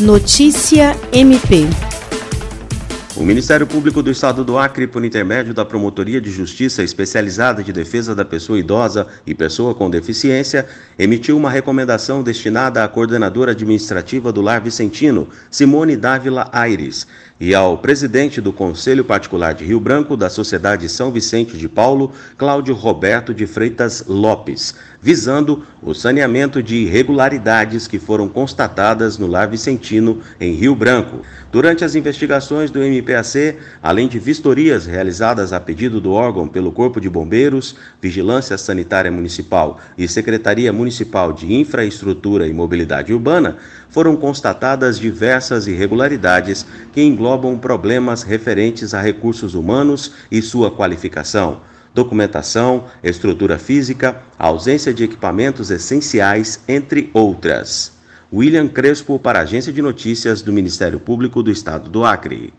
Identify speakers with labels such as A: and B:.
A: Notícia MP.
B: O Ministério Público do Estado do Acre, por intermédio da Promotoria de Justiça Especializada de Defesa da Pessoa Idosa e Pessoa com Deficiência, emitiu uma recomendação destinada à coordenadora administrativa do Lar Vicentino, Simone Dávila Aires, e ao presidente do Conselho Particular de Rio Branco da Sociedade São Vicente de Paulo, Cláudio Roberto de Freitas Lopes, visando o saneamento de irregularidades que foram constatadas no Lar Vicentino, em Rio Branco. Durante as investigações do MPAC, além de vistorias realizadas a pedido do órgão pelo Corpo de Bombeiros, Vigilância Sanitária Municipal e Secretaria Municipal de Infraestrutura e Mobilidade Urbana, foram constatadas diversas irregularidades que englobam problemas referentes a recursos humanos e sua qualificação documentação, estrutura física, ausência de equipamentos essenciais, entre outras. William Crespo, para a Agência de Notícias do Ministério Público do Estado do Acre.